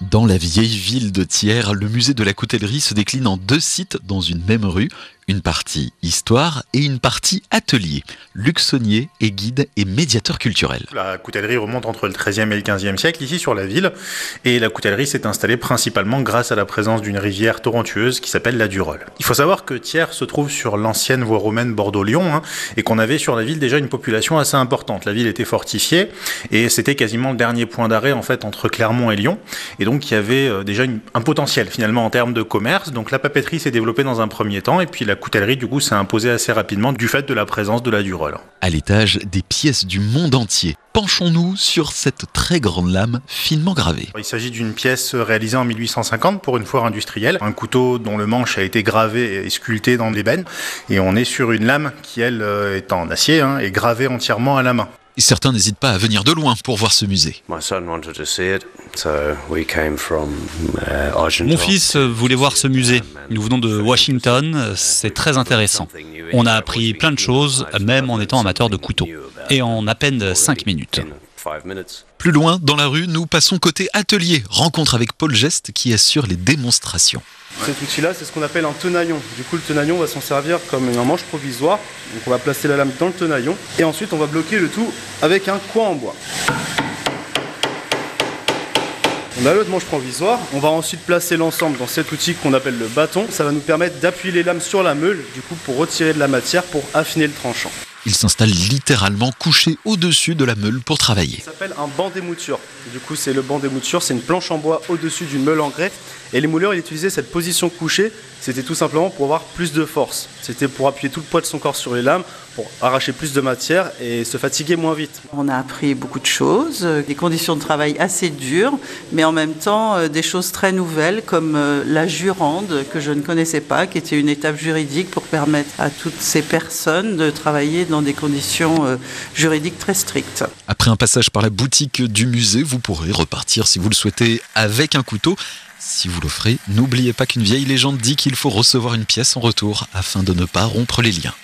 Dans la vieille ville de Thiers, le musée de la coutellerie se décline en deux sites dans une même rue, une partie histoire et une partie atelier. Luxonnier est guide et médiateur culturel. La coutellerie remonte entre le XIIIe et le XVe siècle ici sur la ville et la coutellerie s'est installée principalement grâce à la présence d'une rivière torrentueuse qui s'appelle la Durolle. Il faut savoir que Thiers se trouve sur l'ancienne voie romaine Bordeaux-Lyon hein, et qu'on avait sur la ville déjà une population assez importante. La ville était fortifiée et c'était quasiment le dernier point d'arrêt en fait entre Clermont et Lyon et donc il y avait euh, déjà un potentiel finalement en termes de commerce. Donc la papeterie s'est développée dans un premier temps et puis la coutellerie du coup s'est imposée assez rapidement du fait de la présence de la Durolle. À l'étage, des pièces du monde entier. Penchons-nous sur cette très grande lame finement gravée. Il s'agit d'une pièce réalisée en 1850 pour une foire industrielle, un couteau dont le manche a été gravé et sculpté dans l'ébène, et on est sur une lame qui elle euh, est en acier hein, et gravée entièrement à la main. Et certains n'hésitent pas à venir de loin pour voir ce musée. Mon fils voulait voir ce musée. Nous venons de Washington, c'est très intéressant. On a appris plein de choses, même en étant amateur de couteaux. Et en à peine 5 minutes. Plus loin, dans la rue, nous passons côté atelier, rencontre avec Paul Geste qui assure les démonstrations. Cet outil-là, c'est ce qu'on appelle un tenaillon. Du coup, le tenaillon va s'en servir comme un manche provisoire. Donc on va placer la lame dans le tenaillon et ensuite on va bloquer le tout avec un coin en bois. On a l'autre manche provisoire. On va ensuite placer l'ensemble dans cet outil qu'on appelle le bâton. Ça va nous permettre d'appuyer les lames sur la meule, du coup pour retirer de la matière pour affiner le tranchant. Il s'installe littéralement couché au-dessus de la meule pour travailler. Ça s'appelle un banc d'émouture. Du coup, c'est le banc d'émouture, c'est une planche en bois au-dessus d'une meule en grès. Et les mouleurs, ils utilisaient cette position couchée, c'était tout simplement pour avoir plus de force. C'était pour appuyer tout le poids de son corps sur les lames, pour arracher plus de matière et se fatiguer moins vite. On a appris beaucoup de choses, des conditions de travail assez dures, mais en même temps euh, des choses très nouvelles comme euh, la jurande que je ne connaissais pas, qui était une étape juridique pour permettre à toutes ces personnes de travailler dans des conditions euh, juridiques très strictes. Après un passage par la boutique du musée, vous pourrez repartir si vous le souhaitez avec un couteau. Si vous l'offrez, n'oubliez pas qu'une vieille légende dit qu'il faut recevoir une pièce en retour afin de ne pas rompre les liens.